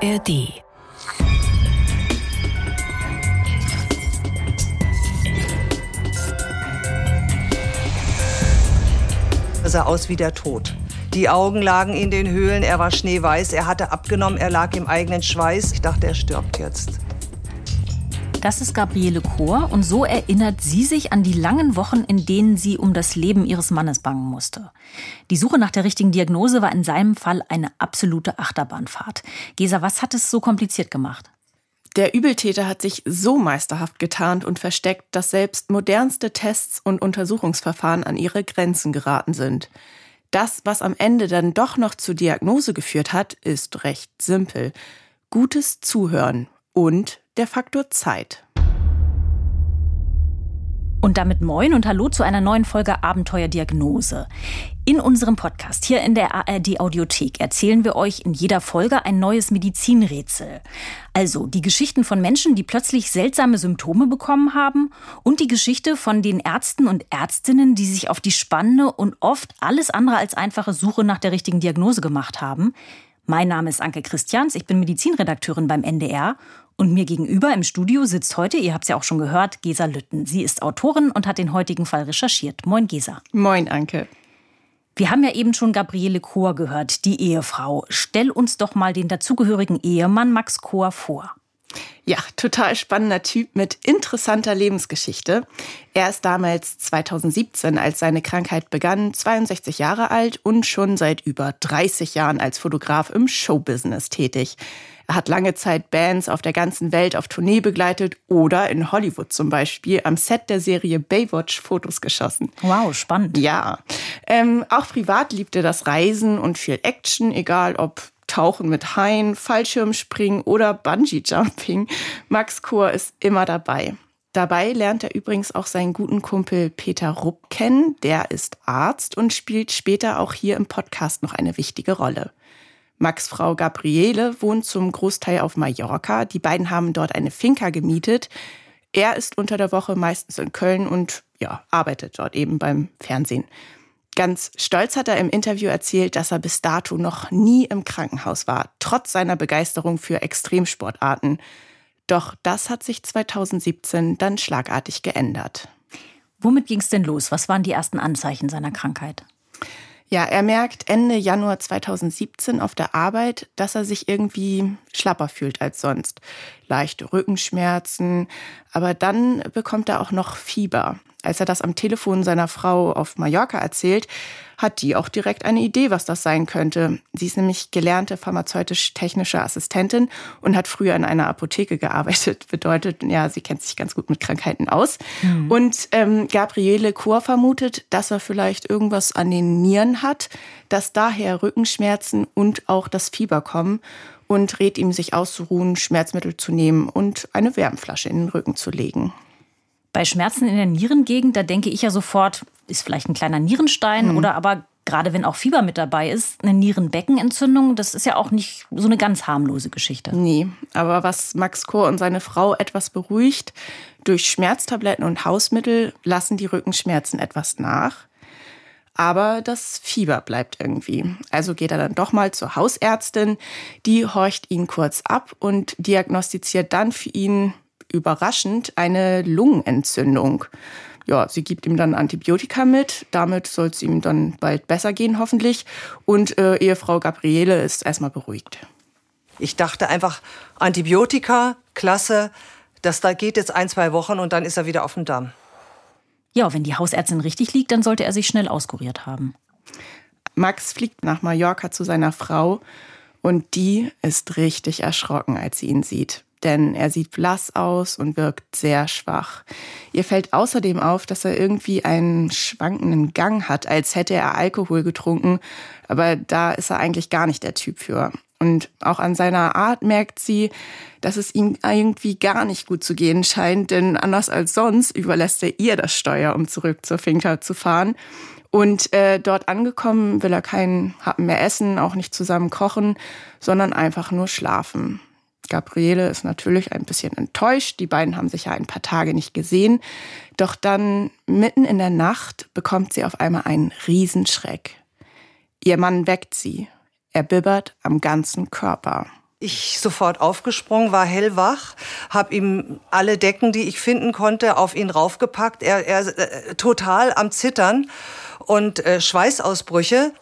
ARD. Er sah aus wie der Tod. Die Augen lagen in den Höhlen, er war schneeweiß, er hatte abgenommen, er lag im eigenen Schweiß. Ich dachte, er stirbt jetzt. Das ist Gabriele Kohr und so erinnert sie sich an die langen Wochen, in denen sie um das Leben ihres Mannes bangen musste. Die Suche nach der richtigen Diagnose war in seinem Fall eine absolute Achterbahnfahrt. Gesa, was hat es so kompliziert gemacht? Der Übeltäter hat sich so meisterhaft getarnt und versteckt, dass selbst modernste Tests und Untersuchungsverfahren an ihre Grenzen geraten sind. Das, was am Ende dann doch noch zur Diagnose geführt hat, ist recht simpel. Gutes Zuhören und der Faktor Zeit. Und damit moin und hallo zu einer neuen Folge Abenteuerdiagnose. In unserem Podcast hier in der ARD Audiothek erzählen wir euch in jeder Folge ein neues Medizinrätsel. Also die Geschichten von Menschen, die plötzlich seltsame Symptome bekommen haben und die Geschichte von den Ärzten und Ärztinnen, die sich auf die spannende und oft alles andere als einfache Suche nach der richtigen Diagnose gemacht haben. Mein Name ist Anke Christians, ich bin Medizinredakteurin beim NDR und mir gegenüber im Studio sitzt heute, ihr habt es ja auch schon gehört, Gesa Lütten. Sie ist Autorin und hat den heutigen Fall recherchiert. Moin, Gesa. Moin, Anke. Wir haben ja eben schon Gabriele Kohr gehört, die Ehefrau. Stell uns doch mal den dazugehörigen Ehemann Max Kohr vor. Ja, total spannender Typ mit interessanter Lebensgeschichte. Er ist damals 2017, als seine Krankheit begann, 62 Jahre alt und schon seit über 30 Jahren als Fotograf im Showbusiness tätig. Er hat lange Zeit Bands auf der ganzen Welt auf Tournee begleitet oder in Hollywood zum Beispiel am Set der Serie Baywatch Fotos geschossen. Wow, spannend. Ja. Ähm, auch privat liebt er das Reisen und viel Action, egal ob Tauchen mit Haien, Fallschirmspringen oder Bungee-Jumping. Max Kohr ist immer dabei. Dabei lernt er übrigens auch seinen guten Kumpel Peter Rupp kennen. Der ist Arzt und spielt später auch hier im Podcast noch eine wichtige Rolle. Max Frau Gabriele wohnt zum Großteil auf Mallorca. Die beiden haben dort eine Finca gemietet. Er ist unter der Woche meistens in Köln und ja, arbeitet dort eben beim Fernsehen. Ganz stolz hat er im Interview erzählt, dass er bis dato noch nie im Krankenhaus war, trotz seiner Begeisterung für Extremsportarten. Doch das hat sich 2017 dann schlagartig geändert. Womit ging es denn los? Was waren die ersten Anzeichen seiner Krankheit? Ja, er merkt Ende Januar 2017 auf der Arbeit, dass er sich irgendwie schlapper fühlt als sonst. Leichte Rückenschmerzen, aber dann bekommt er auch noch Fieber. Als er das am Telefon seiner Frau auf Mallorca erzählt, hat die auch direkt eine Idee, was das sein könnte. Sie ist nämlich gelernte pharmazeutisch-technische Assistentin und hat früher in einer Apotheke gearbeitet. Bedeutet, ja, sie kennt sich ganz gut mit Krankheiten aus. Mhm. Und ähm, Gabriele Chor vermutet, dass er vielleicht irgendwas an den Nieren hat, dass daher Rückenschmerzen und auch das Fieber kommen und rät ihm, sich auszuruhen, Schmerzmittel zu nehmen und eine Wärmflasche in den Rücken zu legen. Bei Schmerzen in der Nierengegend, da denke ich ja sofort, ist vielleicht ein kleiner Nierenstein mhm. oder aber gerade wenn auch Fieber mit dabei ist, eine Nierenbeckenentzündung, das ist ja auch nicht so eine ganz harmlose Geschichte. Nee, aber was Max Kohr und seine Frau etwas beruhigt, durch Schmerztabletten und Hausmittel lassen die Rückenschmerzen etwas nach. Aber das Fieber bleibt irgendwie. Also geht er dann doch mal zur Hausärztin, die horcht ihn kurz ab und diagnostiziert dann für ihn überraschend eine Lungenentzündung. Ja, sie gibt ihm dann Antibiotika mit. Damit soll es ihm dann bald besser gehen, hoffentlich. Und äh, Ehefrau Gabriele ist erstmal beruhigt. Ich dachte einfach, Antibiotika, klasse. Das da geht jetzt ein, zwei Wochen und dann ist er wieder auf dem Damm. Ja, wenn die Hausärztin richtig liegt, dann sollte er sich schnell auskuriert haben. Max fliegt nach Mallorca zu seiner Frau und die ist richtig erschrocken, als sie ihn sieht denn er sieht blass aus und wirkt sehr schwach. Ihr fällt außerdem auf, dass er irgendwie einen schwankenden Gang hat, als hätte er Alkohol getrunken, aber da ist er eigentlich gar nicht der Typ für. Und auch an seiner Art merkt sie, dass es ihm irgendwie gar nicht gut zu gehen scheint, denn anders als sonst überlässt er ihr das Steuer, um zurück zur Finca zu fahren. Und äh, dort angekommen will er keinen Happen mehr essen, auch nicht zusammen kochen, sondern einfach nur schlafen. Gabriele ist natürlich ein bisschen enttäuscht. Die beiden haben sich ja ein paar Tage nicht gesehen. Doch dann mitten in der Nacht bekommt sie auf einmal einen Riesenschreck. Ihr Mann weckt sie. Er bibbert am ganzen Körper. Ich sofort aufgesprungen, war hellwach, habe ihm alle Decken, die ich finden konnte, auf ihn raufgepackt. Er, er äh, total am Zittern und äh, Schweißausbrüche.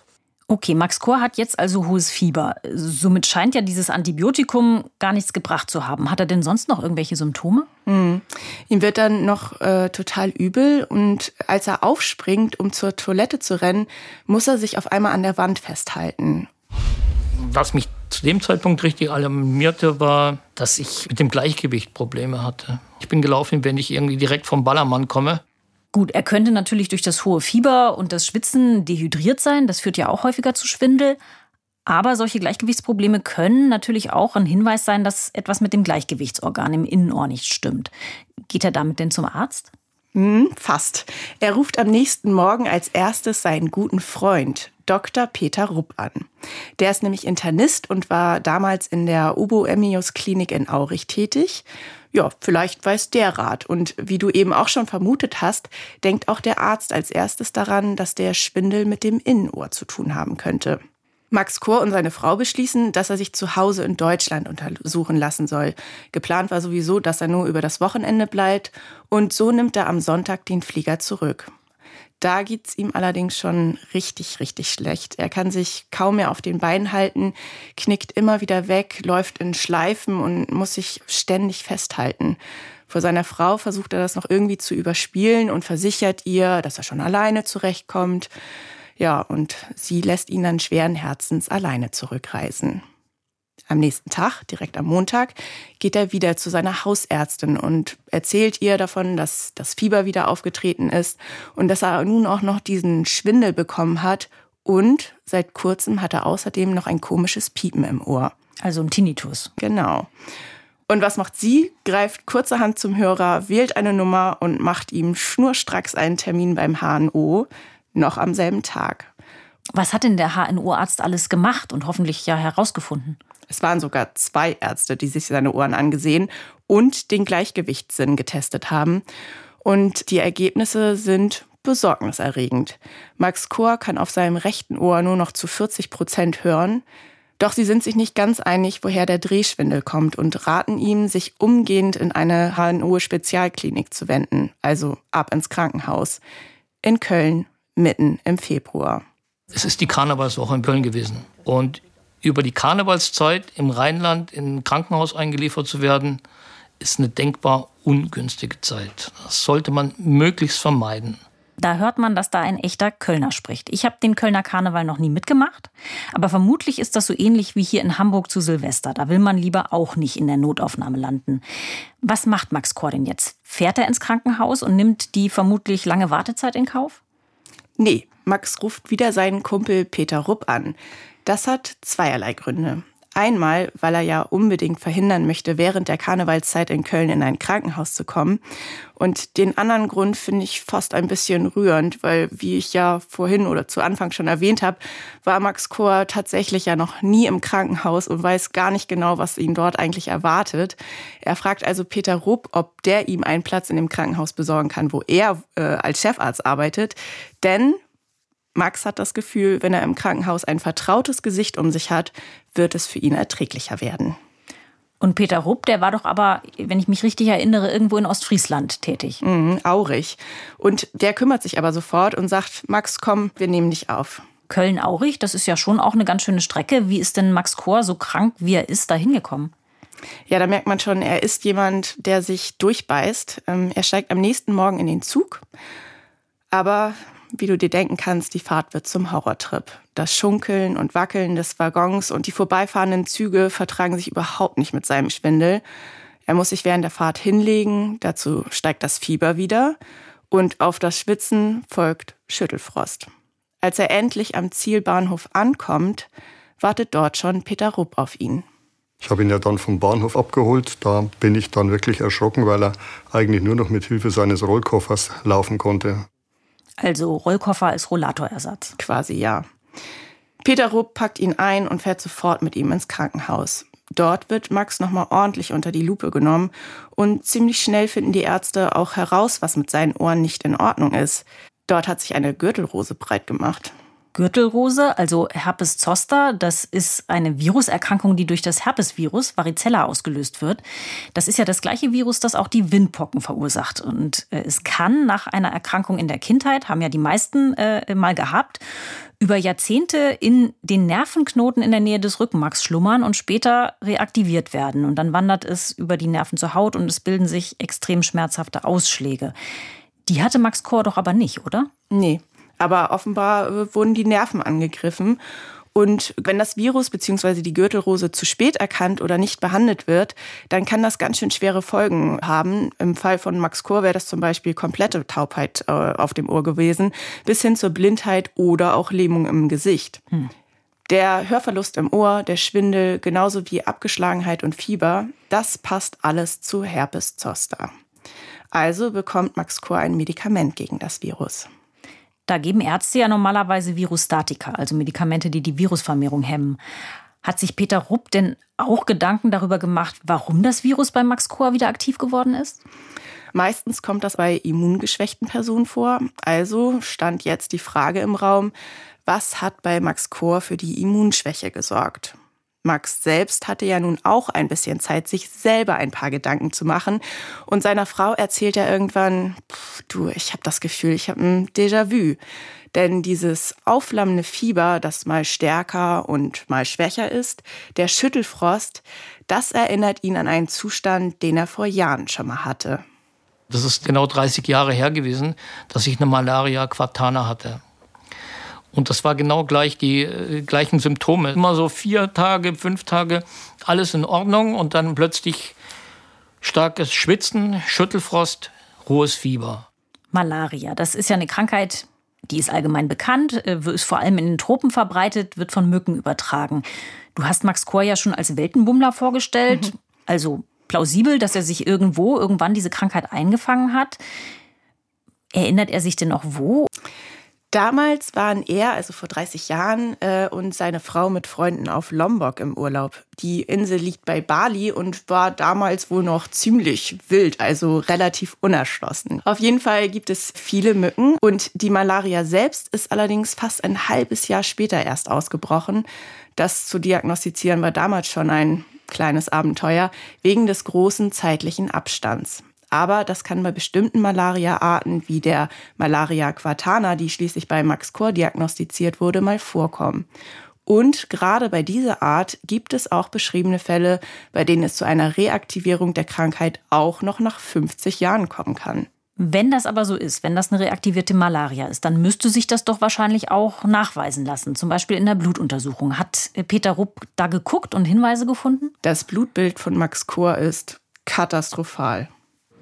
Okay, Max Kor hat jetzt also hohes Fieber. Somit scheint ja dieses Antibiotikum gar nichts gebracht zu haben. Hat er denn sonst noch irgendwelche Symptome? Mhm. Ihm wird dann noch äh, total übel und als er aufspringt, um zur Toilette zu rennen, muss er sich auf einmal an der Wand festhalten. Was mich zu dem Zeitpunkt richtig alarmierte, war, dass ich mit dem Gleichgewicht Probleme hatte. Ich bin gelaufen, wenn ich irgendwie direkt vom Ballermann komme. Gut, er könnte natürlich durch das hohe Fieber und das Schwitzen dehydriert sein. Das führt ja auch häufiger zu Schwindel. Aber solche Gleichgewichtsprobleme können natürlich auch ein Hinweis sein, dass etwas mit dem Gleichgewichtsorgan im Innenohr nicht stimmt. Geht er damit denn zum Arzt? Hm, fast. Er ruft am nächsten Morgen als erstes seinen guten Freund, Dr. Peter Rupp, an. Der ist nämlich Internist und war damals in der Ubo-Emmius-Klinik in Aurich tätig ja, vielleicht weiß der Rat. Und wie du eben auch schon vermutet hast, denkt auch der Arzt als erstes daran, dass der Schwindel mit dem Innenohr zu tun haben könnte. Max Kor und seine Frau beschließen, dass er sich zu Hause in Deutschland untersuchen lassen soll. Geplant war sowieso, dass er nur über das Wochenende bleibt und so nimmt er am Sonntag den Flieger zurück. Da geht's ihm allerdings schon richtig, richtig schlecht. Er kann sich kaum mehr auf den Beinen halten, knickt immer wieder weg, läuft in Schleifen und muss sich ständig festhalten. Vor seiner Frau versucht er das noch irgendwie zu überspielen und versichert ihr, dass er schon alleine zurechtkommt. Ja, und sie lässt ihn dann schweren Herzens alleine zurückreisen. Am nächsten Tag, direkt am Montag, geht er wieder zu seiner Hausärztin und erzählt ihr davon, dass das Fieber wieder aufgetreten ist und dass er nun auch noch diesen Schwindel bekommen hat und seit kurzem hat er außerdem noch ein komisches Piepen im Ohr. Also ein Tinnitus. Genau. Und was macht sie? Greift kurzerhand zum Hörer, wählt eine Nummer und macht ihm schnurstracks einen Termin beim HNO, noch am selben Tag. Was hat denn der HNO-Arzt alles gemacht und hoffentlich ja herausgefunden? Es waren sogar zwei Ärzte, die sich seine Ohren angesehen und den Gleichgewichtssinn getestet haben. Und die Ergebnisse sind besorgniserregend. Max Kor kann auf seinem rechten Ohr nur noch zu 40 Prozent hören. Doch sie sind sich nicht ganz einig, woher der Drehschwindel kommt und raten ihm, sich umgehend in eine HNO-Spezialklinik zu wenden, also ab ins Krankenhaus. In Köln, mitten im Februar. Es ist die Karnevalswoche in Köln gewesen. Und über die Karnevalszeit im Rheinland in ein Krankenhaus eingeliefert zu werden, ist eine denkbar ungünstige Zeit. Das sollte man möglichst vermeiden. Da hört man, dass da ein echter Kölner spricht. Ich habe den Kölner Karneval noch nie mitgemacht, aber vermutlich ist das so ähnlich wie hier in Hamburg zu Silvester. Da will man lieber auch nicht in der Notaufnahme landen. Was macht Max Kor denn jetzt? Fährt er ins Krankenhaus und nimmt die vermutlich lange Wartezeit in Kauf? Nee, Max ruft wieder seinen Kumpel Peter Rupp an. Das hat zweierlei Gründe. Einmal, weil er ja unbedingt verhindern möchte, während der Karnevalszeit in Köln in ein Krankenhaus zu kommen. Und den anderen Grund finde ich fast ein bisschen rührend, weil, wie ich ja vorhin oder zu Anfang schon erwähnt habe, war Max Kor tatsächlich ja noch nie im Krankenhaus und weiß gar nicht genau, was ihn dort eigentlich erwartet. Er fragt also Peter Rupp, ob der ihm einen Platz in dem Krankenhaus besorgen kann, wo er äh, als Chefarzt arbeitet. Denn Max hat das Gefühl, wenn er im Krankenhaus ein vertrautes Gesicht um sich hat, wird es für ihn erträglicher werden. Und Peter Rupp, der war doch aber, wenn ich mich richtig erinnere, irgendwo in Ostfriesland tätig. Mhm, Aurich. Und der kümmert sich aber sofort und sagt, Max, komm, wir nehmen dich auf. Köln-Aurich, das ist ja schon auch eine ganz schöne Strecke. Wie ist denn Max Kor, so krank wie er ist, da hingekommen? Ja, da merkt man schon, er ist jemand, der sich durchbeißt. Ähm, er steigt am nächsten Morgen in den Zug. Aber wie du dir denken kannst, die Fahrt wird zum Horrortrip. Das Schunkeln und Wackeln des Waggons und die vorbeifahrenden Züge vertragen sich überhaupt nicht mit seinem Schwindel. Er muss sich während der Fahrt hinlegen, dazu steigt das Fieber wieder und auf das Schwitzen folgt Schüttelfrost. Als er endlich am Zielbahnhof ankommt, wartet dort schon Peter Rupp auf ihn. Ich habe ihn ja dann vom Bahnhof abgeholt. Da bin ich dann wirklich erschrocken, weil er eigentlich nur noch mit Hilfe seines Rollkoffers laufen konnte. Also Rollkoffer als Rollatorersatz. Quasi ja. Peter Rupp packt ihn ein und fährt sofort mit ihm ins Krankenhaus. Dort wird Max nochmal ordentlich unter die Lupe genommen und ziemlich schnell finden die Ärzte auch heraus, was mit seinen Ohren nicht in Ordnung ist. Dort hat sich eine Gürtelrose breit gemacht. Gürtelrose, also Herpes zoster. Das ist eine Viruserkrankung, die durch das Herpesvirus Varicella ausgelöst wird. Das ist ja das gleiche Virus, das auch die Windpocken verursacht. Und äh, es kann nach einer Erkrankung in der Kindheit, haben ja die meisten äh, mal gehabt, über Jahrzehnte in den Nervenknoten in der Nähe des Rückenmarks schlummern und später reaktiviert werden. Und dann wandert es über die Nerven zur Haut und es bilden sich extrem schmerzhafte Ausschläge. Die hatte Max Kor doch aber nicht, oder? Nee, aber offenbar äh, wurden die Nerven angegriffen. Und wenn das Virus bzw. die Gürtelrose zu spät erkannt oder nicht behandelt wird, dann kann das ganz schön schwere Folgen haben. Im Fall von Max Kor wäre das zum Beispiel komplette Taubheit äh, auf dem Ohr gewesen, bis hin zur Blindheit oder auch Lähmung im Gesicht. Hm. Der Hörverlust im Ohr, der Schwindel, genauso wie Abgeschlagenheit und Fieber, das passt alles zu Herpes zoster. Also bekommt Max Kor ein Medikament gegen das Virus. Da geben Ärzte ja normalerweise Virustatika, also Medikamente, die die Virusvermehrung hemmen. Hat sich Peter Rupp denn auch Gedanken darüber gemacht, warum das Virus bei Max Kohr wieder aktiv geworden ist? Meistens kommt das bei immungeschwächten Personen vor. Also stand jetzt die Frage im Raum, was hat bei Max Kohr für die Immunschwäche gesorgt? Max selbst hatte ja nun auch ein bisschen Zeit, sich selber ein paar Gedanken zu machen. Und seiner Frau erzählt er irgendwann, du, ich habe das Gefühl, ich habe ein Déjà-vu. Denn dieses aufflammende Fieber, das mal stärker und mal schwächer ist, der Schüttelfrost, das erinnert ihn an einen Zustand, den er vor Jahren schon mal hatte. Das ist genau 30 Jahre her gewesen, dass ich eine Malaria Quartana hatte. Und das war genau gleich die äh, gleichen Symptome. Immer so vier Tage, fünf Tage, alles in Ordnung und dann plötzlich starkes Schwitzen, Schüttelfrost, hohes Fieber. Malaria, das ist ja eine Krankheit, die ist allgemein bekannt, äh, ist vor allem in den Tropen verbreitet, wird von Mücken übertragen. Du hast Max Kor ja schon als Weltenbummler vorgestellt, mhm. also plausibel, dass er sich irgendwo irgendwann diese Krankheit eingefangen hat. Erinnert er sich denn auch wo? Damals waren er, also vor 30 Jahren, äh, und seine Frau mit Freunden auf Lombok im Urlaub. Die Insel liegt bei Bali und war damals wohl noch ziemlich wild, also relativ unerschlossen. Auf jeden Fall gibt es viele Mücken und die Malaria selbst ist allerdings fast ein halbes Jahr später erst ausgebrochen. Das zu diagnostizieren war damals schon ein kleines Abenteuer wegen des großen zeitlichen Abstands. Aber das kann bei bestimmten Malaria-Arten wie der Malaria quartana, die schließlich bei Max Kor diagnostiziert wurde, mal vorkommen. Und gerade bei dieser Art gibt es auch beschriebene Fälle, bei denen es zu einer Reaktivierung der Krankheit auch noch nach 50 Jahren kommen kann. Wenn das aber so ist, wenn das eine reaktivierte Malaria ist, dann müsste sich das doch wahrscheinlich auch nachweisen lassen, zum Beispiel in der Blutuntersuchung. Hat Peter Rupp da geguckt und Hinweise gefunden? Das Blutbild von Max Kor ist katastrophal.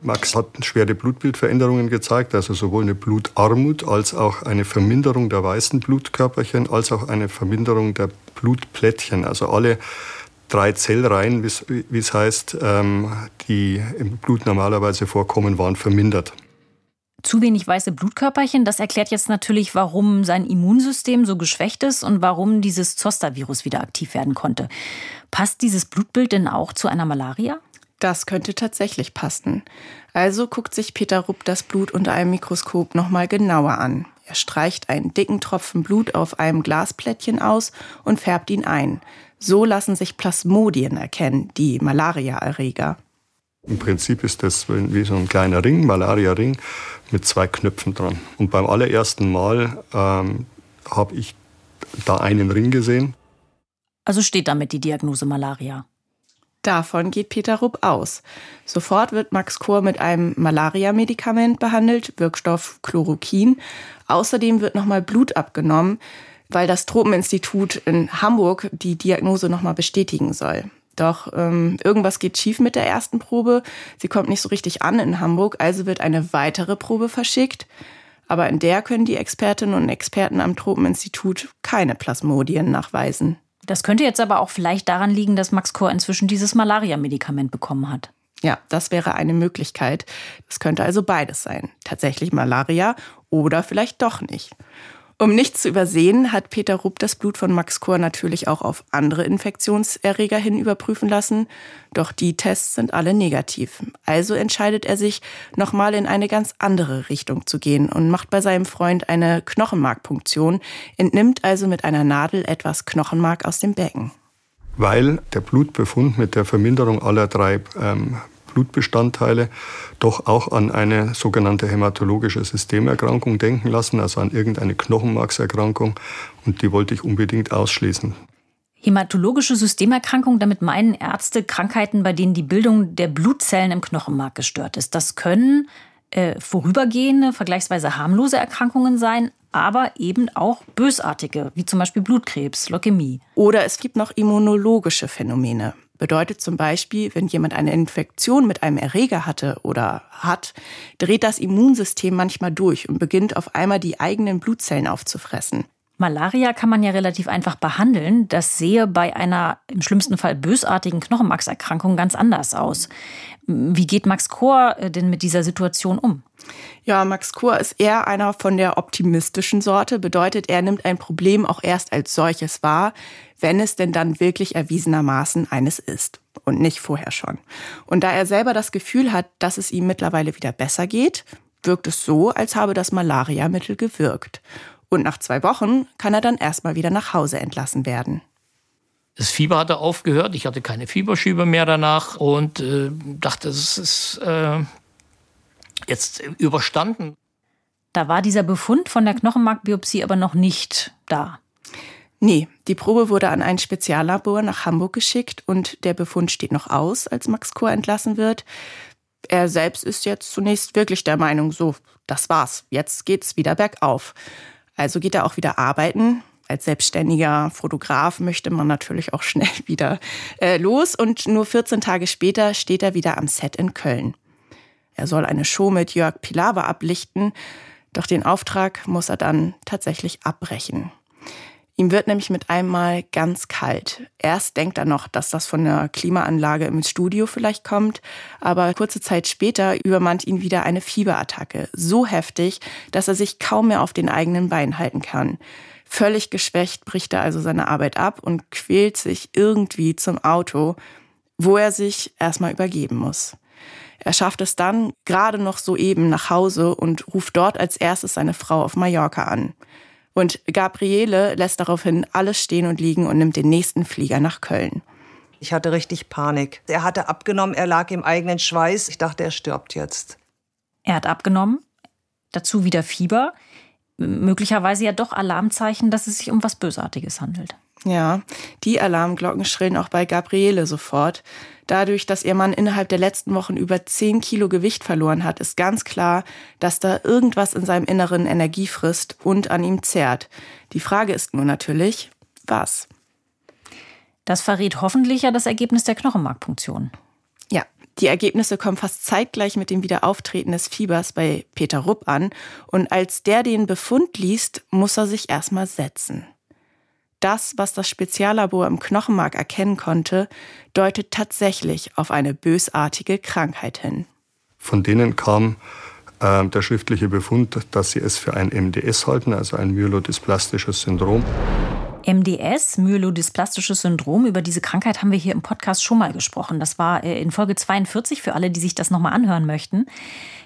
Max hat schwere Blutbildveränderungen gezeigt, also sowohl eine Blutarmut als auch eine Verminderung der weißen Blutkörperchen, als auch eine Verminderung der Blutplättchen. Also alle drei Zellreihen, wie es heißt, ähm, die im Blut normalerweise vorkommen, waren vermindert. Zu wenig weiße Blutkörperchen, das erklärt jetzt natürlich, warum sein Immunsystem so geschwächt ist und warum dieses Zoster-Virus wieder aktiv werden konnte. Passt dieses Blutbild denn auch zu einer Malaria? Das könnte tatsächlich passen. Also guckt sich Peter Rupp das Blut unter einem Mikroskop nochmal genauer an. Er streicht einen dicken Tropfen Blut auf einem Glasplättchen aus und färbt ihn ein. So lassen sich Plasmodien erkennen, die Malariaerreger. Im Prinzip ist das wie so ein kleiner Ring, Malaria-Ring, mit zwei Knöpfen dran. Und beim allerersten Mal ähm, habe ich da einen Ring gesehen. Also steht damit die Diagnose Malaria. Davon geht Peter Rupp aus. Sofort wird Max Kohr mit einem Malaria-Medikament behandelt, Wirkstoff Chloroquin. Außerdem wird nochmal Blut abgenommen, weil das Tropeninstitut in Hamburg die Diagnose nochmal bestätigen soll. Doch ähm, irgendwas geht schief mit der ersten Probe. Sie kommt nicht so richtig an in Hamburg, also wird eine weitere Probe verschickt. Aber in der können die Expertinnen und Experten am Tropeninstitut keine Plasmodien nachweisen. Das könnte jetzt aber auch vielleicht daran liegen, dass Max Kor inzwischen dieses Malaria-Medikament bekommen hat. Ja, das wäre eine Möglichkeit. Das könnte also beides sein. Tatsächlich Malaria oder vielleicht doch nicht. Um nichts zu übersehen, hat Peter Rupp das Blut von Max Kor natürlich auch auf andere Infektionserreger hin überprüfen lassen. Doch die Tests sind alle negativ. Also entscheidet er sich, nochmal in eine ganz andere Richtung zu gehen und macht bei seinem Freund eine Knochenmarkpunktion, entnimmt also mit einer Nadel etwas Knochenmark aus dem Becken. Weil der Blutbefund mit der Verminderung aller drei ähm, Blutbestandteile doch auch an eine sogenannte hämatologische Systemerkrankung denken lassen, also an irgendeine Knochenmarkserkrankung. Und die wollte ich unbedingt ausschließen. Hämatologische Systemerkrankung, damit meinen Ärzte Krankheiten, bei denen die Bildung der Blutzellen im Knochenmark gestört ist. Das können äh, vorübergehende, vergleichsweise harmlose Erkrankungen sein, aber eben auch bösartige, wie zum Beispiel Blutkrebs, Leukämie. Oder es gibt noch immunologische Phänomene. Bedeutet zum Beispiel, wenn jemand eine Infektion mit einem Erreger hatte oder hat, dreht das Immunsystem manchmal durch und beginnt auf einmal die eigenen Blutzellen aufzufressen. Malaria kann man ja relativ einfach behandeln. Das sehe bei einer im schlimmsten Fall bösartigen Knochenmarkserkrankung ganz anders aus. Wie geht Max Kohr äh, denn mit dieser Situation um? Ja, Max Kohr ist eher einer von der optimistischen Sorte. Bedeutet, er nimmt ein Problem auch erst als solches wahr, wenn es denn dann wirklich erwiesenermaßen eines ist und nicht vorher schon. Und da er selber das Gefühl hat, dass es ihm mittlerweile wieder besser geht, wirkt es so, als habe das Malariamittel gewirkt. Und nach zwei Wochen kann er dann erstmal wieder nach Hause entlassen werden. Das Fieber hatte aufgehört, ich hatte keine Fieberschübe mehr danach und äh, dachte, es ist äh, jetzt überstanden. Da war dieser Befund von der Knochenmarkbiopsie aber noch nicht da. Nee, die Probe wurde an ein Speziallabor nach Hamburg geschickt und der Befund steht noch aus, als Max Kohr entlassen wird. Er selbst ist jetzt zunächst wirklich der Meinung, so, das war's, jetzt geht's wieder bergauf. Also geht er auch wieder arbeiten. Als selbstständiger Fotograf möchte man natürlich auch schnell wieder äh, los und nur 14 Tage später steht er wieder am Set in Köln. Er soll eine Show mit Jörg Pilawa ablichten, doch den Auftrag muss er dann tatsächlich abbrechen. Ihm wird nämlich mit einmal ganz kalt. Erst denkt er noch, dass das von der Klimaanlage im Studio vielleicht kommt, aber kurze Zeit später übermannt ihn wieder eine Fieberattacke. So heftig, dass er sich kaum mehr auf den eigenen Beinen halten kann. Völlig geschwächt bricht er also seine Arbeit ab und quält sich irgendwie zum Auto, wo er sich erstmal übergeben muss. Er schafft es dann gerade noch soeben nach Hause und ruft dort als erstes seine Frau auf Mallorca an. Und Gabriele lässt daraufhin alles stehen und liegen und nimmt den nächsten Flieger nach Köln. Ich hatte richtig Panik. Er hatte abgenommen, er lag im eigenen Schweiß. Ich dachte, er stirbt jetzt. Er hat abgenommen, dazu wieder Fieber. Möglicherweise ja doch Alarmzeichen, dass es sich um was Bösartiges handelt. Ja, die Alarmglocken schrillen auch bei Gabriele sofort. Dadurch, dass ihr Mann innerhalb der letzten Wochen über 10 Kilo Gewicht verloren hat, ist ganz klar, dass da irgendwas in seinem Inneren Energie frisst und an ihm zehrt. Die Frage ist nur natürlich, was? Das verrät hoffentlich ja das Ergebnis der Knochenmarkpunktion. Ja, die Ergebnisse kommen fast zeitgleich mit dem Wiederauftreten des Fiebers bei Peter Rupp an. Und als der den Befund liest, muss er sich erstmal setzen das, was das Speziallabor im Knochenmark erkennen konnte, deutet tatsächlich auf eine bösartige Krankheit hin. Von denen kam äh, der schriftliche Befund, dass sie es für ein MDS halten, also ein myelodysplastisches Syndrom. MDS, myelodysplastisches Syndrom, über diese Krankheit haben wir hier im Podcast schon mal gesprochen. Das war äh, in Folge 42 für alle, die sich das nochmal anhören möchten.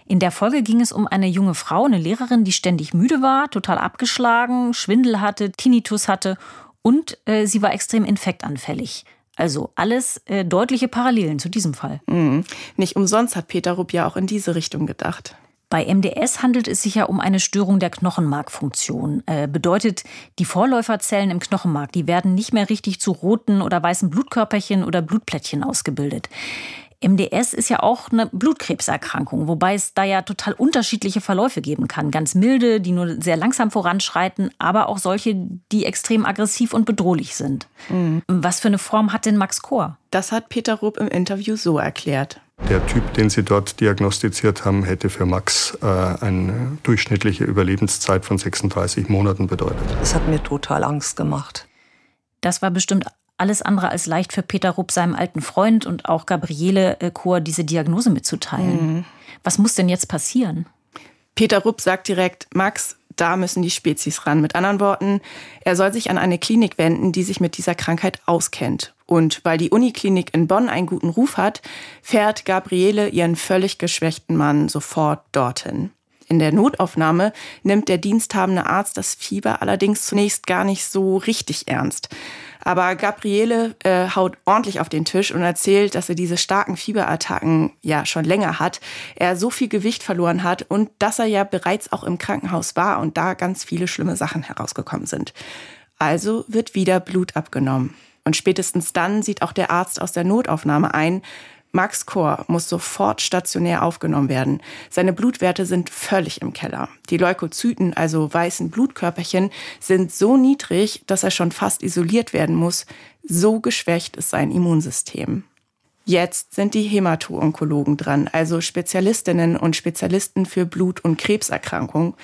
In der Folge ging es um eine junge Frau, eine Lehrerin, die ständig müde war, total abgeschlagen, Schwindel hatte, Tinnitus hatte und äh, sie war extrem infektanfällig. Also alles äh, deutliche Parallelen zu diesem Fall. Mhm. Nicht umsonst hat Peter Rupp ja auch in diese Richtung gedacht. Bei MDS handelt es sich ja um eine Störung der Knochenmarkfunktion. Äh, bedeutet, die Vorläuferzellen im Knochenmark, die werden nicht mehr richtig zu roten oder weißen Blutkörperchen oder Blutplättchen ausgebildet. MDS ist ja auch eine Blutkrebserkrankung, wobei es da ja total unterschiedliche Verläufe geben kann. Ganz milde, die nur sehr langsam voranschreiten, aber auch solche, die extrem aggressiv und bedrohlich sind. Mhm. Was für eine Form hat denn Max Kohr? Das hat Peter Rupp im Interview so erklärt. Der Typ, den Sie dort diagnostiziert haben, hätte für Max äh, eine durchschnittliche Überlebenszeit von 36 Monaten bedeutet. Das hat mir total Angst gemacht. Das war bestimmt alles andere als leicht für Peter Rupp, seinem alten Freund und auch Gabriele äh, Chor, diese Diagnose mitzuteilen. Mhm. Was muss denn jetzt passieren? Peter Rupp sagt direkt, Max, da müssen die Spezies ran. Mit anderen Worten, er soll sich an eine Klinik wenden, die sich mit dieser Krankheit auskennt. Und weil die Uniklinik in Bonn einen guten Ruf hat, fährt Gabriele ihren völlig geschwächten Mann sofort dorthin. In der Notaufnahme nimmt der diensthabende Arzt das Fieber allerdings zunächst gar nicht so richtig ernst. Aber Gabriele äh, haut ordentlich auf den Tisch und erzählt, dass er diese starken Fieberattacken ja schon länger hat, er so viel Gewicht verloren hat und dass er ja bereits auch im Krankenhaus war und da ganz viele schlimme Sachen herausgekommen sind. Also wird wieder Blut abgenommen. Und spätestens dann sieht auch der Arzt aus der Notaufnahme ein, Max Kor muss sofort stationär aufgenommen werden. Seine Blutwerte sind völlig im Keller. Die Leukozyten, also weißen Blutkörperchen, sind so niedrig, dass er schon fast isoliert werden muss. So geschwächt ist sein Immunsystem. Jetzt sind die Hämato-Onkologen dran, also Spezialistinnen und Spezialisten für Blut- und Krebserkrankungen.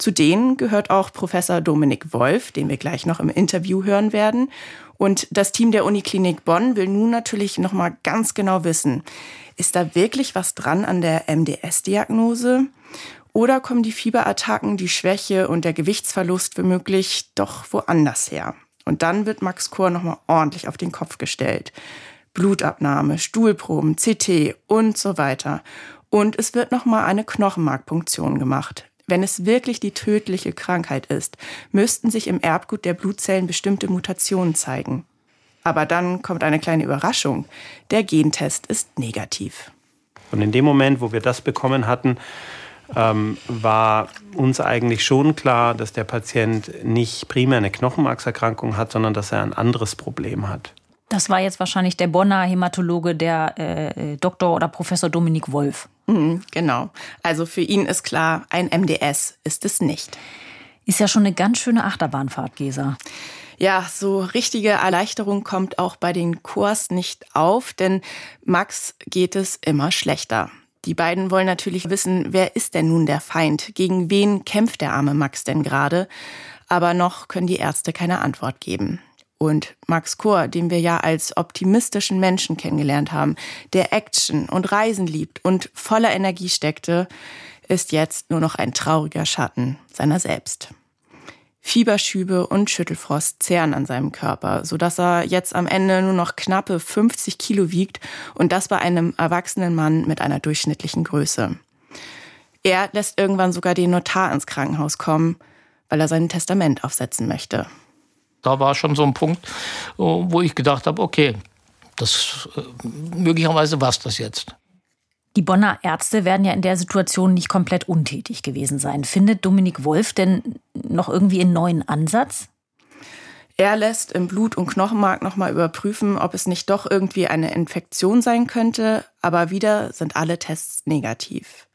Zu denen gehört auch Professor Dominik Wolf, den wir gleich noch im Interview hören werden. Und das Team der Uniklinik Bonn will nun natürlich noch mal ganz genau wissen, ist da wirklich was dran an der MDS-Diagnose? Oder kommen die Fieberattacken, die Schwäche und der Gewichtsverlust womöglich doch woanders her? Und dann wird Max Kohr noch mal ordentlich auf den Kopf gestellt. Blutabnahme, Stuhlproben, CT und so weiter. Und es wird noch mal eine Knochenmarkpunktion gemacht. Wenn es wirklich die tödliche Krankheit ist, müssten sich im Erbgut der Blutzellen bestimmte Mutationen zeigen. Aber dann kommt eine kleine Überraschung. Der Gentest ist negativ. Und in dem Moment, wo wir das bekommen hatten, ähm, war uns eigentlich schon klar, dass der Patient nicht primär eine Knochenmarkserkrankung hat, sondern dass er ein anderes Problem hat. Das war jetzt wahrscheinlich der Bonner Hämatologe, der äh, Dr. oder Professor Dominik Wolf. Mhm, genau. Also für ihn ist klar, ein MDS ist es nicht. Ist ja schon eine ganz schöne Achterbahnfahrt, Gesa. Ja, so richtige Erleichterung kommt auch bei den Chors nicht auf, denn Max geht es immer schlechter. Die beiden wollen natürlich wissen, wer ist denn nun der Feind? Gegen wen kämpft der arme Max denn gerade? Aber noch können die Ärzte keine Antwort geben. Und Max Kor, den wir ja als optimistischen Menschen kennengelernt haben, der Action und Reisen liebt und voller Energie steckte, ist jetzt nur noch ein trauriger Schatten seiner selbst. Fieberschübe und Schüttelfrost zehren an seinem Körper, sodass er jetzt am Ende nur noch knappe 50 Kilo wiegt und das bei einem erwachsenen Mann mit einer durchschnittlichen Größe. Er lässt irgendwann sogar den Notar ins Krankenhaus kommen, weil er sein Testament aufsetzen möchte. Da war schon so ein Punkt, wo ich gedacht habe, okay, das äh, möglicherweise war es das jetzt. Die Bonner Ärzte werden ja in der Situation nicht komplett untätig gewesen sein. Findet Dominik Wolf denn noch irgendwie einen neuen Ansatz? Er lässt im Blut- und Knochenmark nochmal überprüfen, ob es nicht doch irgendwie eine Infektion sein könnte, aber wieder sind alle Tests negativ.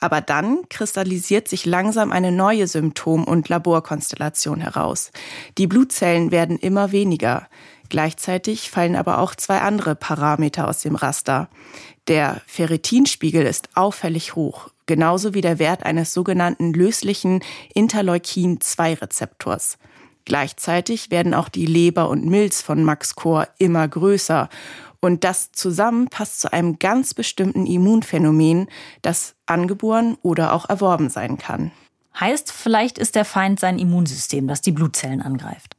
Aber dann kristallisiert sich langsam eine neue Symptom- und Laborkonstellation heraus. Die Blutzellen werden immer weniger. Gleichzeitig fallen aber auch zwei andere Parameter aus dem Raster. Der Ferritinspiegel ist auffällig hoch, genauso wie der Wert eines sogenannten löslichen Interleukin-2-Rezeptors. Gleichzeitig werden auch die Leber und Milz von Max Kor immer größer und das zusammen passt zu einem ganz bestimmten Immunphänomen, das angeboren oder auch erworben sein kann. Heißt, vielleicht ist der Feind sein Immunsystem, das die Blutzellen angreift.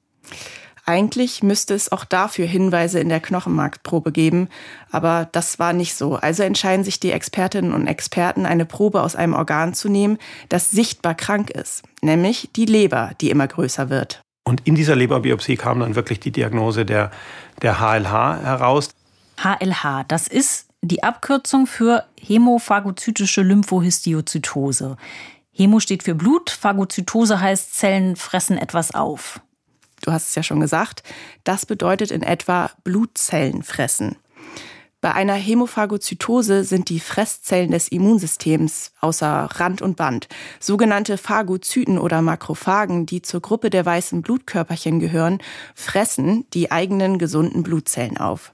Eigentlich müsste es auch dafür Hinweise in der Knochenmarkprobe geben, aber das war nicht so. Also entscheiden sich die Expertinnen und Experten, eine Probe aus einem Organ zu nehmen, das sichtbar krank ist, nämlich die Leber, die immer größer wird. Und in dieser Leberbiopsie kam dann wirklich die Diagnose der, der HLH heraus. HLH, das ist die Abkürzung für hämophagozytische Lymphohistiozytose. Hämo steht für Blut, Phagozytose heißt, Zellen fressen etwas auf. Du hast es ja schon gesagt, das bedeutet in etwa Blutzellen fressen. Bei einer Hämophagozytose sind die Fresszellen des Immunsystems außer Rand und Band. Sogenannte Phagozyten oder Makrophagen, die zur Gruppe der weißen Blutkörperchen gehören, fressen die eigenen gesunden Blutzellen auf.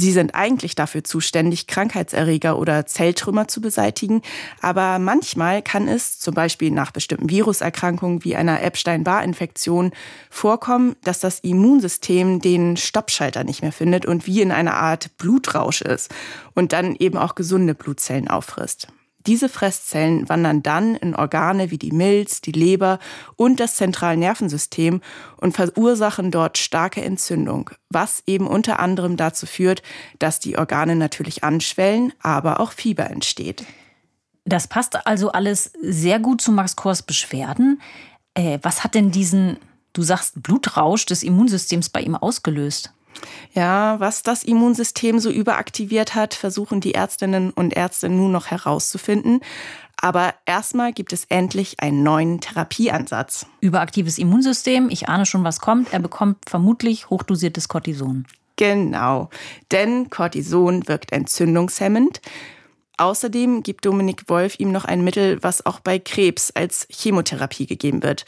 Sie sind eigentlich dafür zuständig, Krankheitserreger oder Zelltrümmer zu beseitigen, aber manchmal kann es, zum Beispiel nach bestimmten Viruserkrankungen wie einer Epstein-Barr-Infektion, vorkommen, dass das Immunsystem den Stoppschalter nicht mehr findet und wie in einer Art Blutrausch ist und dann eben auch gesunde Blutzellen auffrisst. Diese Fresszellen wandern dann in Organe wie die Milz, die Leber und das Zentralnervensystem und verursachen dort starke Entzündung, was eben unter anderem dazu führt, dass die Organe natürlich anschwellen, aber auch Fieber entsteht. Das passt also alles sehr gut zu Max Kors Beschwerden. Äh, was hat denn diesen, du sagst, Blutrausch des Immunsystems bei ihm ausgelöst? Ja, was das Immunsystem so überaktiviert hat, versuchen die Ärztinnen und Ärzte nun noch herauszufinden. Aber erstmal gibt es endlich einen neuen Therapieansatz. Überaktives Immunsystem, ich ahne schon, was kommt. Er bekommt vermutlich hochdosiertes Cortison. Genau, denn Cortison wirkt entzündungshemmend. Außerdem gibt Dominik Wolf ihm noch ein Mittel, was auch bei Krebs als Chemotherapie gegeben wird.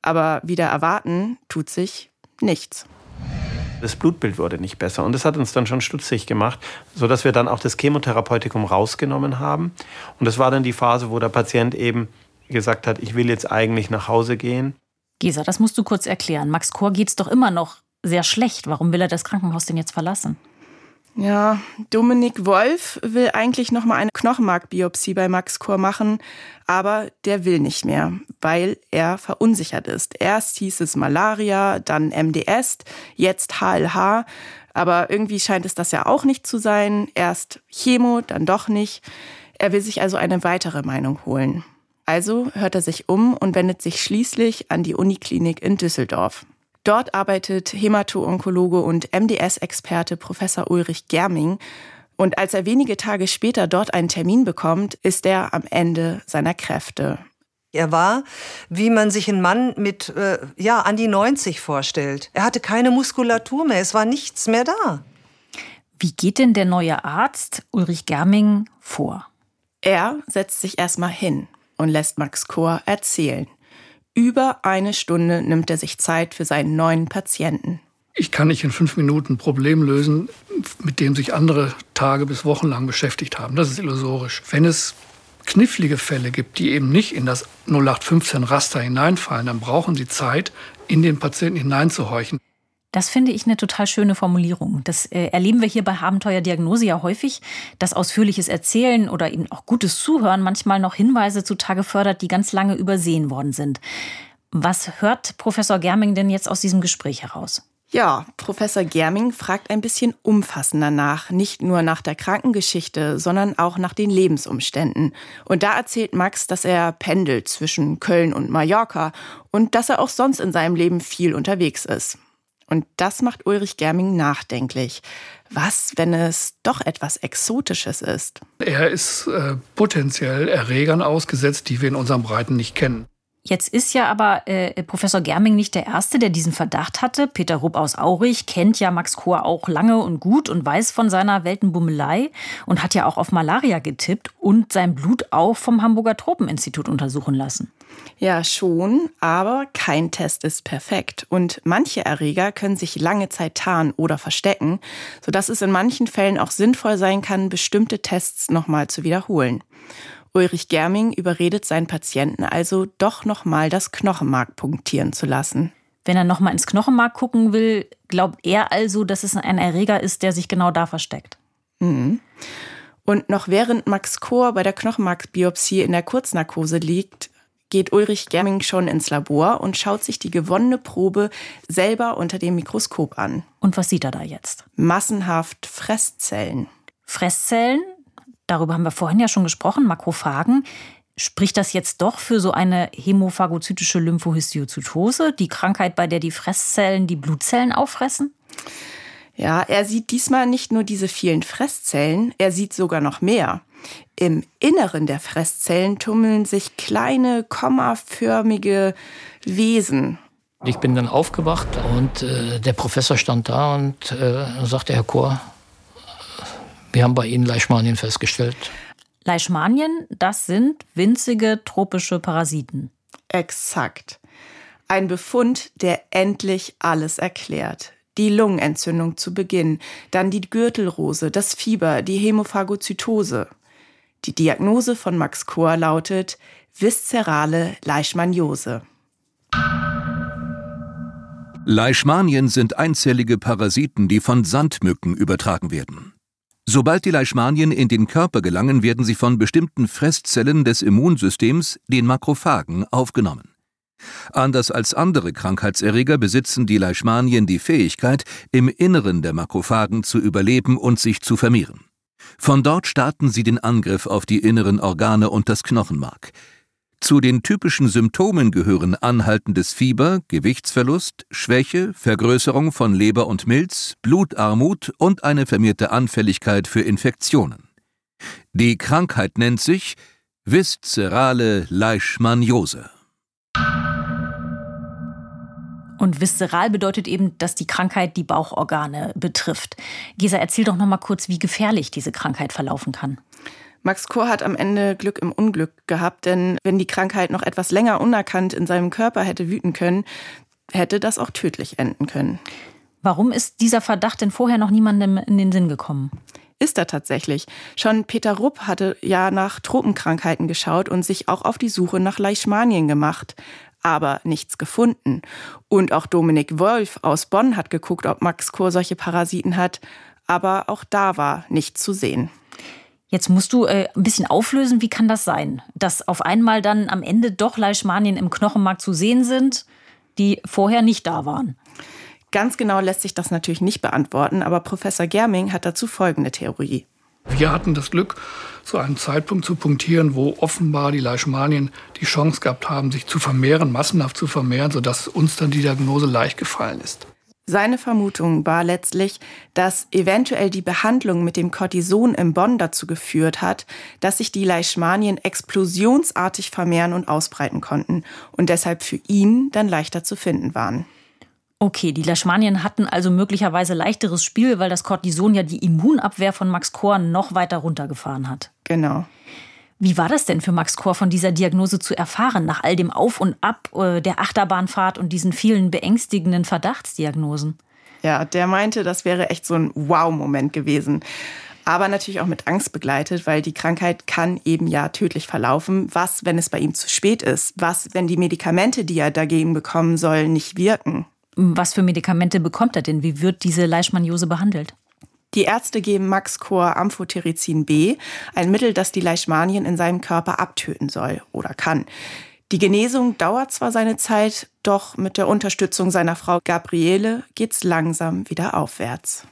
Aber wieder erwarten tut sich nichts. Das Blutbild wurde nicht besser und das hat uns dann schon stutzig gemacht, sodass wir dann auch das Chemotherapeutikum rausgenommen haben. Und das war dann die Phase, wo der Patient eben gesagt hat, ich will jetzt eigentlich nach Hause gehen. Gesa, das musst du kurz erklären. Max Chor geht's doch immer noch sehr schlecht. Warum will er das Krankenhaus denn jetzt verlassen? Ja, Dominik Wolf will eigentlich noch mal eine Knochenmarkbiopsie bei Max Chor machen, aber der will nicht mehr, weil er verunsichert ist. Erst hieß es Malaria, dann MDS, jetzt HLH, aber irgendwie scheint es das ja auch nicht zu sein. Erst Chemo, dann doch nicht. Er will sich also eine weitere Meinung holen. Also hört er sich um und wendet sich schließlich an die Uniklinik in Düsseldorf. Dort arbeitet Hämato-Onkologe und MDS-Experte Professor Ulrich Germing. Und als er wenige Tage später dort einen Termin bekommt, ist er am Ende seiner Kräfte. Er war, wie man sich einen Mann mit, äh, ja, an die 90 vorstellt. Er hatte keine Muskulatur mehr, es war nichts mehr da. Wie geht denn der neue Arzt Ulrich Germing vor? Er setzt sich erstmal hin und lässt Max Chor erzählen. Über eine Stunde nimmt er sich Zeit für seinen neuen Patienten. Ich kann nicht in fünf Minuten ein Problem lösen, mit dem sich andere Tage bis Wochen lang beschäftigt haben. Das ist illusorisch. Wenn es knifflige Fälle gibt, die eben nicht in das 0815-Raster hineinfallen, dann brauchen sie Zeit, in den Patienten hineinzuhorchen. Das finde ich eine total schöne Formulierung. Das äh, erleben wir hier bei Abenteuerdiagnose ja häufig, dass ausführliches Erzählen oder eben auch gutes Zuhören manchmal noch Hinweise zutage fördert, die ganz lange übersehen worden sind. Was hört Professor Germing denn jetzt aus diesem Gespräch heraus? Ja, Professor Germing fragt ein bisschen umfassender nach, nicht nur nach der Krankengeschichte, sondern auch nach den Lebensumständen. Und da erzählt Max, dass er pendelt zwischen Köln und Mallorca und dass er auch sonst in seinem Leben viel unterwegs ist. Und das macht Ulrich Germing nachdenklich. Was, wenn es doch etwas Exotisches ist? Er ist äh, potenziell Erregern ausgesetzt, die wir in unseren Breiten nicht kennen. Jetzt ist ja aber äh, Professor Germing nicht der Erste, der diesen Verdacht hatte. Peter Rupp aus Aurich kennt ja Max Kohr auch lange und gut und weiß von seiner Weltenbummelei und hat ja auch auf Malaria getippt und sein Blut auch vom Hamburger Tropeninstitut untersuchen lassen. Ja, schon, aber kein Test ist perfekt. Und manche Erreger können sich lange Zeit tarnen oder verstecken, sodass es in manchen Fällen auch sinnvoll sein kann, bestimmte Tests nochmal zu wiederholen. Ulrich Germing überredet seinen Patienten also, doch nochmal das Knochenmark punktieren zu lassen. Wenn er nochmal ins Knochenmark gucken will, glaubt er also, dass es ein Erreger ist, der sich genau da versteckt. Mhm. Und noch während Max Kohr bei der Knochenmarkbiopsie in der Kurznarkose liegt, geht Ulrich Germing schon ins Labor und schaut sich die gewonnene Probe selber unter dem Mikroskop an. Und was sieht er da jetzt? Massenhaft Fresszellen. Fresszellen, darüber haben wir vorhin ja schon gesprochen, Makrophagen. Spricht das jetzt doch für so eine hämophagozytische Lymphohistiozytose, die Krankheit, bei der die Fresszellen die Blutzellen auffressen? Ja, er sieht diesmal nicht nur diese vielen Fresszellen, er sieht sogar noch mehr. Im Inneren der Fresszellen tummeln sich kleine, kommaförmige Wesen. Ich bin dann aufgewacht und äh, der Professor stand da und äh, sagte, Herr Chor, wir haben bei Ihnen Leishmanien festgestellt. Leishmanien, das sind winzige tropische Parasiten. Exakt. Ein Befund, der endlich alles erklärt die Lungenentzündung zu Beginn, dann die Gürtelrose, das Fieber, die Hämophagozytose. Die Diagnose von Max Kohr lautet viszerale Leishmaniose. Leishmanien sind einzellige Parasiten, die von Sandmücken übertragen werden. Sobald die Leishmanien in den Körper gelangen, werden sie von bestimmten Fresszellen des Immunsystems, den Makrophagen, aufgenommen. Anders als andere Krankheitserreger besitzen die Leishmanien die Fähigkeit, im Inneren der Makrophagen zu überleben und sich zu vermehren. Von dort starten sie den Angriff auf die inneren Organe und das Knochenmark. Zu den typischen Symptomen gehören anhaltendes Fieber, Gewichtsverlust, Schwäche, Vergrößerung von Leber und Milz, Blutarmut und eine vermehrte Anfälligkeit für Infektionen. Die Krankheit nennt sich viszerale Leishmaniose. Und viszeral bedeutet eben, dass die Krankheit die Bauchorgane betrifft. Gesa, erzähl doch noch mal kurz, wie gefährlich diese Krankheit verlaufen kann. Max Kor hat am Ende Glück im Unglück gehabt, denn wenn die Krankheit noch etwas länger unerkannt in seinem Körper hätte wüten können, hätte das auch tödlich enden können. Warum ist dieser Verdacht denn vorher noch niemandem in den Sinn gekommen? Ist er tatsächlich. Schon Peter Rupp hatte ja nach Tropenkrankheiten geschaut und sich auch auf die Suche nach Leishmanien gemacht aber nichts gefunden. Und auch Dominik Wolf aus Bonn hat geguckt, ob Max Kor solche Parasiten hat, aber auch da war nichts zu sehen. Jetzt musst du äh, ein bisschen auflösen, wie kann das sein, dass auf einmal dann am Ende doch Leishmanien im Knochenmark zu sehen sind, die vorher nicht da waren? Ganz genau lässt sich das natürlich nicht beantworten, aber Professor Germing hat dazu folgende Theorie. Wir hatten das Glück, zu einem Zeitpunkt zu punktieren, wo offenbar die Leishmanien die Chance gehabt haben, sich zu vermehren, massenhaft zu vermehren, sodass uns dann die Diagnose leicht gefallen ist. Seine Vermutung war letztlich, dass eventuell die Behandlung mit dem Cortison im Bonn dazu geführt hat, dass sich die Leishmanien explosionsartig vermehren und ausbreiten konnten und deshalb für ihn dann leichter zu finden waren. Okay, die Leishmanien hatten also möglicherweise leichteres Spiel, weil das Cortison ja die Immunabwehr von Max Korn noch weiter runtergefahren hat. Genau. Wie war das denn für Max Kor von dieser Diagnose zu erfahren, nach all dem Auf und Ab äh, der Achterbahnfahrt und diesen vielen beängstigenden Verdachtsdiagnosen? Ja, der meinte, das wäre echt so ein Wow-Moment gewesen. Aber natürlich auch mit Angst begleitet, weil die Krankheit kann eben ja tödlich verlaufen. Was, wenn es bei ihm zu spät ist? Was, wenn die Medikamente, die er dagegen bekommen soll, nicht wirken? Was für Medikamente bekommt er denn? Wie wird diese Leishmaniose behandelt? Die Ärzte geben Max Chor Amphotericin B, ein Mittel, das die Leishmanien in seinem Körper abtöten soll oder kann. Die Genesung dauert zwar seine Zeit, doch mit der Unterstützung seiner Frau Gabriele geht's langsam wieder aufwärts.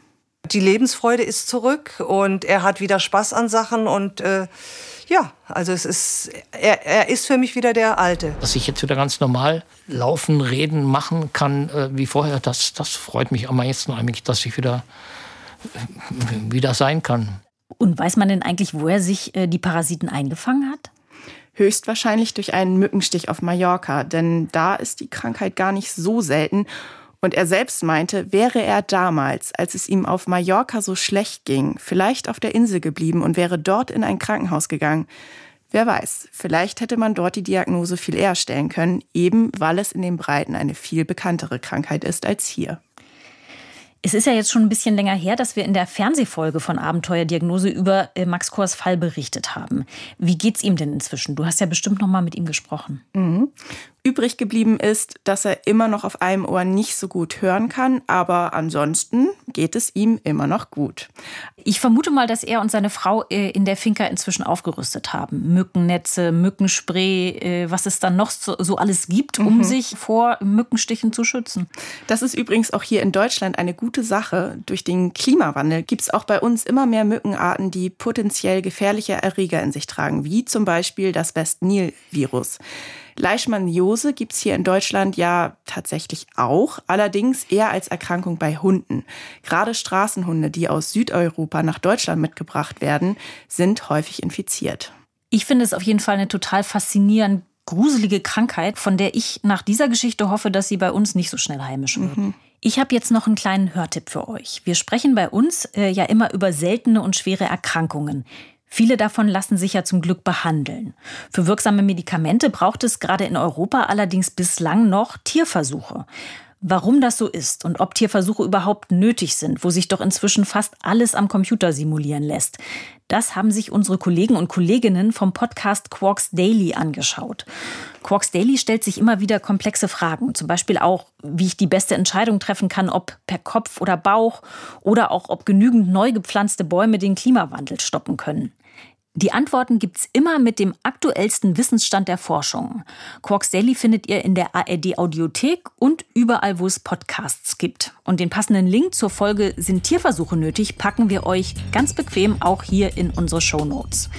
Die Lebensfreude ist zurück und er hat wieder Spaß an Sachen und äh, ja, also es ist, er, er ist für mich wieder der Alte. Dass ich jetzt wieder ganz normal laufen, reden, machen kann äh, wie vorher, das, das freut mich am meisten eigentlich, dass ich wieder wie das sein kann. Und weiß man denn eigentlich, wo er sich äh, die Parasiten eingefangen hat? Höchstwahrscheinlich durch einen Mückenstich auf Mallorca, denn da ist die Krankheit gar nicht so selten. Und er selbst meinte, wäre er damals, als es ihm auf Mallorca so schlecht ging, vielleicht auf der Insel geblieben und wäre dort in ein Krankenhaus gegangen. Wer weiß, vielleicht hätte man dort die Diagnose viel eher stellen können, eben weil es in den Breiten eine viel bekanntere Krankheit ist als hier. Es ist ja jetzt schon ein bisschen länger her, dass wir in der Fernsehfolge von Abenteuerdiagnose über äh, Max Kors Fall berichtet haben. Wie geht's ihm denn inzwischen? Du hast ja bestimmt noch mal mit ihm gesprochen. Mhm. Übrig geblieben ist, dass er immer noch auf einem Ohr nicht so gut hören kann, aber ansonsten geht es ihm immer noch gut. Ich vermute mal, dass er und seine Frau äh, in der Finca inzwischen aufgerüstet haben. Mückennetze, Mückenspray, äh, was es dann noch so alles gibt, um mhm. sich vor Mückenstichen zu schützen. Das ist übrigens auch hier in Deutschland eine gute Sache. Durch den Klimawandel gibt es auch bei uns immer mehr Mückenarten, die potenziell gefährliche Erreger in sich tragen, wie zum Beispiel das West-Nil-Virus. Leishmaniose gibt es hier in Deutschland ja tatsächlich auch, allerdings eher als Erkrankung bei Hunden. Gerade Straßenhunde, die aus Südeuropa nach Deutschland mitgebracht werden, sind häufig infiziert. Ich finde es auf jeden Fall eine total faszinierend gruselige Krankheit, von der ich nach dieser Geschichte hoffe, dass sie bei uns nicht so schnell heimisch wird. Mhm. Ich habe jetzt noch einen kleinen Hörtipp für euch. Wir sprechen bei uns äh, ja immer über seltene und schwere Erkrankungen. Viele davon lassen sich ja zum Glück behandeln. Für wirksame Medikamente braucht es gerade in Europa allerdings bislang noch Tierversuche. Warum das so ist und ob Tierversuche überhaupt nötig sind, wo sich doch inzwischen fast alles am Computer simulieren lässt, das haben sich unsere Kollegen und Kolleginnen vom Podcast Quarks Daily angeschaut. Quarks Daily stellt sich immer wieder komplexe Fragen, zum Beispiel auch, wie ich die beste Entscheidung treffen kann, ob per Kopf oder Bauch oder auch, ob genügend neu gepflanzte Bäume den Klimawandel stoppen können. Die Antworten gibt's immer mit dem aktuellsten Wissensstand der Forschung. Quarks Daily findet ihr in der ARD Audiothek und überall, wo es Podcasts gibt. Und den passenden Link zur Folge Sind Tierversuche nötig packen wir euch ganz bequem auch hier in unsere Show Notes.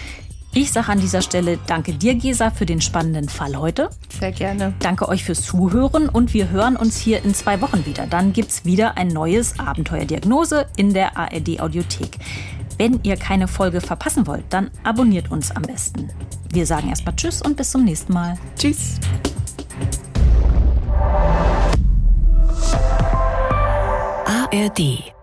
Ich sage an dieser Stelle Danke dir, Gesa, für den spannenden Fall heute. Sehr gerne. Danke euch fürs Zuhören und wir hören uns hier in zwei Wochen wieder. Dann gibt's wieder ein neues Abenteuerdiagnose in der ARD Audiothek. Wenn ihr keine Folge verpassen wollt, dann abonniert uns am besten. Wir sagen erstmal Tschüss und bis zum nächsten Mal. Tschüss. ARD